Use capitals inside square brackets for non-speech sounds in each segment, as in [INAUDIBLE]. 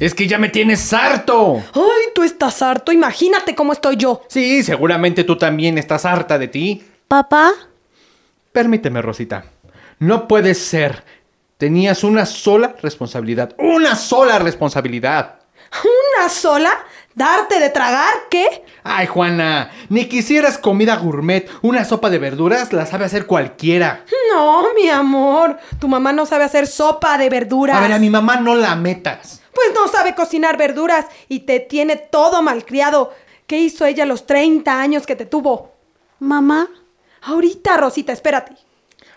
Es que ya me tienes harto. ¡Ay, tú estás harto! Imagínate cómo estoy yo. Sí, seguramente tú también estás harta de ti. Papá, Permíteme, Rosita. No puede ser. Tenías una sola responsabilidad. ¡Una sola responsabilidad! ¿Una sola? ¿Darte de tragar? ¿Qué? Ay, Juana, ni quisieras comida gourmet. Una sopa de verduras la sabe hacer cualquiera. No, mi amor. Tu mamá no sabe hacer sopa de verduras. A ver, a mi mamá no la metas. Pues no sabe cocinar verduras y te tiene todo malcriado. ¿Qué hizo ella los 30 años que te tuvo? mamá, Ahorita, Rosita, espérate.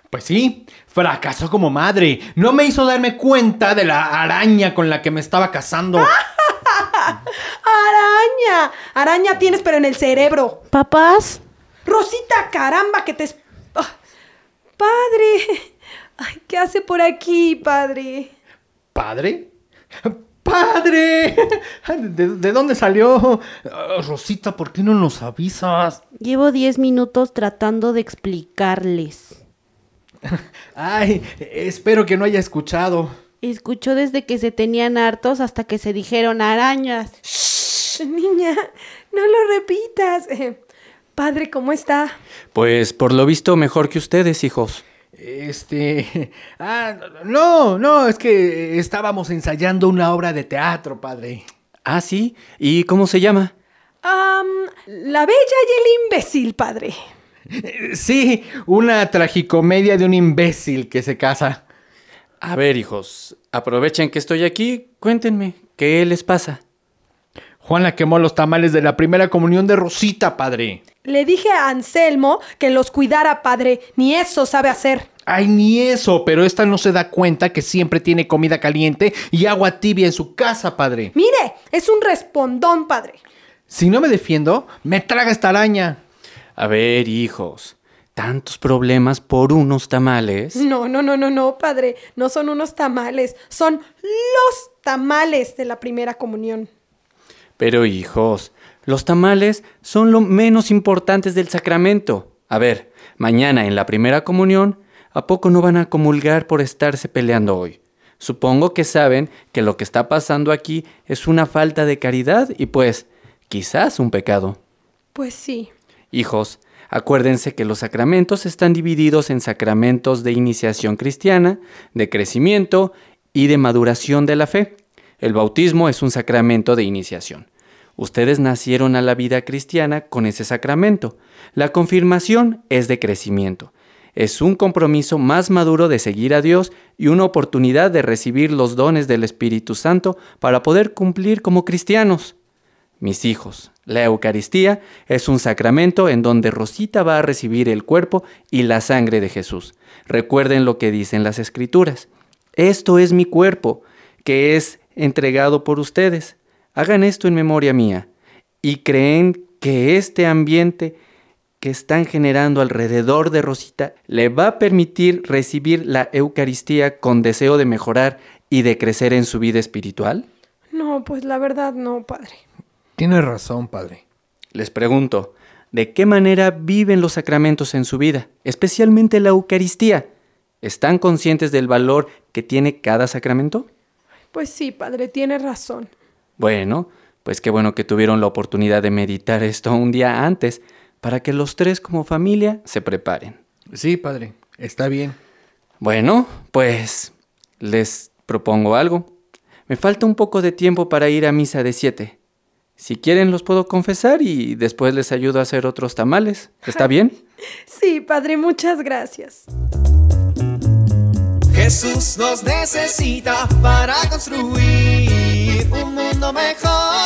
Pues sí, fracasó como madre. No me hizo darme cuenta de la araña con la que me estaba casando. [LAUGHS] ¡Araña! Araña tienes, pero en el cerebro. papás, Rosita, caramba, que te... es- Ah, padre. Ay, ¿qué hace por aquí, padre? ¿Padre? ¡Padre! [LAUGHS] ¿De, de dónde salió? Ah, Rosita, ¿por qué no nos avisas? llevo 10 minutos tratando de explicarles. [LAUGHS] Ay, espero que no haya escuchado. Escuchó desde que se tenían hartos hasta que se dijeron arañas. Shh, niña, no lo repitas. Eh, padre, ¿cómo está? Pues por lo visto mejor que ustedes, hijos. Este... [LAUGHS] Ah, no, no, es que estábamos ensayando una obra de teatro, padre. Ah, sí. ¿Y cómo se llama? Am, la bella y el imbécil, padre. [LAUGHS] Sí, una tragicomedia de un imbécil que se casa. A ver, hijos, aprovechen que estoy aquí, cuéntenme, ¿qué les pasa? Juana quemó los tamales de la primera comunión de Rosita, padre. Le dije a Anselmo que los cuidara, padre. Ni eso sabe hacer. Ay, ni eso, pero esta no se da cuenta que siempre tiene comida caliente y agua tibia en su casa, padre. Mire, es un respondón, padre. Si no me defiendo, me traga esta araña. A ver, hijos, tantos problemas por unos tamales. No, no, no, no, no, padre. No son unos tamales. Son los tamales de la primera comunión. Pero, hijos, los tamales son lo menos importantes del sacramento. A ver, mañana en la primera comunión, ¿a poco no van a comulgar por estarse peleando hoy? Supongo que saben que lo que está pasando aquí es una falta de caridad y pues quizás un pecado. Pues sí. Hijos, acuérdense que los sacramentos están divididos en sacramentos de iniciación cristiana, de crecimiento y de maduración de la fe. El bautismo es un sacramento de iniciación. Ustedes nacieron a la vida cristiana con ese sacramento. La confirmación es de crecimiento. Es un compromiso más maduro de seguir a Dios y una oportunidad de recibir los dones del Espíritu Santo para poder cumplir como cristianos. Mis hijos, la Eucaristía es un sacramento en donde Rosita va a recibir el cuerpo y la sangre de Jesús. Recuerden lo que dicen las Escrituras. Esto es mi cuerpo, que es entregado por ustedes. Hagan esto en memoria mía. Y creen que este ambiente que están generando alrededor de Rosita le va a permitir recibir la Eucaristía con deseo de mejorar y de crecer en su vida espiritual? No, pues la verdad no, padre. Tienes razón, padre. Les pregunto, ¿de qué manera viven los sacramentos en su vida, especialmente la Eucaristía? ¿Están conscientes del valor que tiene cada sacramento? Pues sí, padre, tiene razón. Bueno, pues qué bueno que tuvieron la oportunidad de meditar esto un día antes, para que los tres como familia se preparen. Sí, padre, está bien. Bueno, pues les propongo algo. Me falta un poco de tiempo para ir a misa de siete. Si quieren los puedo confesar y después les ayudo a hacer otros tamales. ¿Está bien? [LAUGHS] Sí, Padre, muchas gracias. Jesús nos necesita para construir un mundo mejor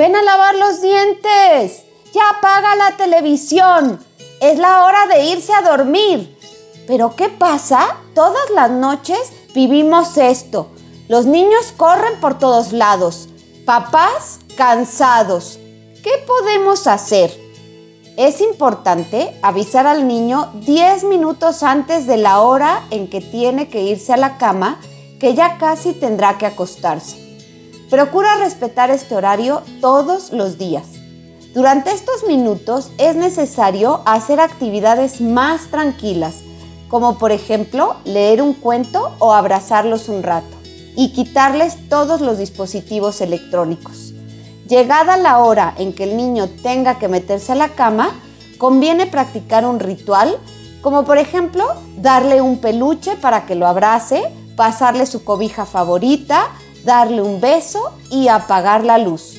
Ven a lavar los dientes. Ya apaga la televisión. Es la hora de irse a dormir. Pero ¿qué pasa? Todas las noches vivimos esto. Los niños corren por todos lados. Papás cansados. ¿Qué podemos hacer? Es importante avisar al niño 10 minutos antes de la hora en que tiene que irse a la cama, que ya casi tendrá que acostarse. Procura respetar este horario todos los días. Durante estos minutos es necesario hacer actividades más tranquilas, como por ejemplo leer un cuento o abrazarlos un rato, y quitarles todos los dispositivos electrónicos. Llegada la hora en que el niño tenga que meterse a la cama, conviene practicar un ritual, como por ejemplo darle un peluche para que lo abrace, pasarle su cobija favorita, darle un beso y apagar la luz.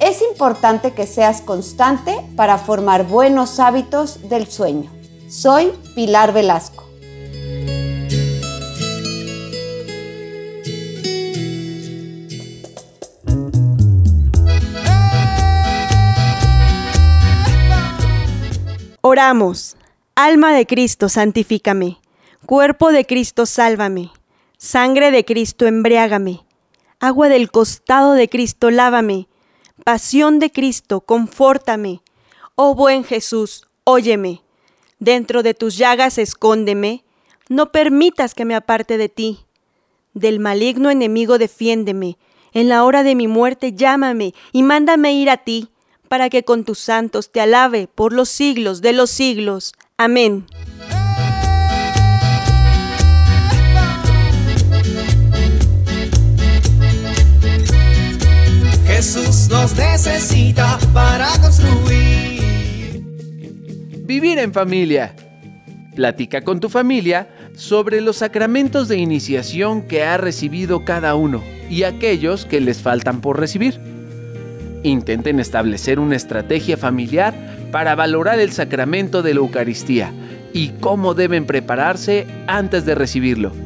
Es importante que seas constante para formar buenos hábitos del sueño. Soy Pilar Velasco. Oramos. Alma de Cristo, santifícame. Cuerpo de Cristo, sálvame. Sangre de Cristo, embriágame. Agua del costado de Cristo, lávame. Pasión de Cristo, confórtame. Oh buen Jesús, óyeme. Dentro de tus llagas escóndeme. No permitas que me aparte de ti. Del maligno enemigo defiéndeme. En la hora de mi muerte llámame y mándame ir a ti para que con tus santos te alabe por los siglos de los siglos. Amén. Vivir en familia. Platica con tu familia sobre los sacramentos de iniciación que ha recibido cada uno y aquellos que les faltan por recibir. Intenten establecer una estrategia familiar para valorar el sacramento de la Eucaristía y cómo deben prepararse antes de recibirlo.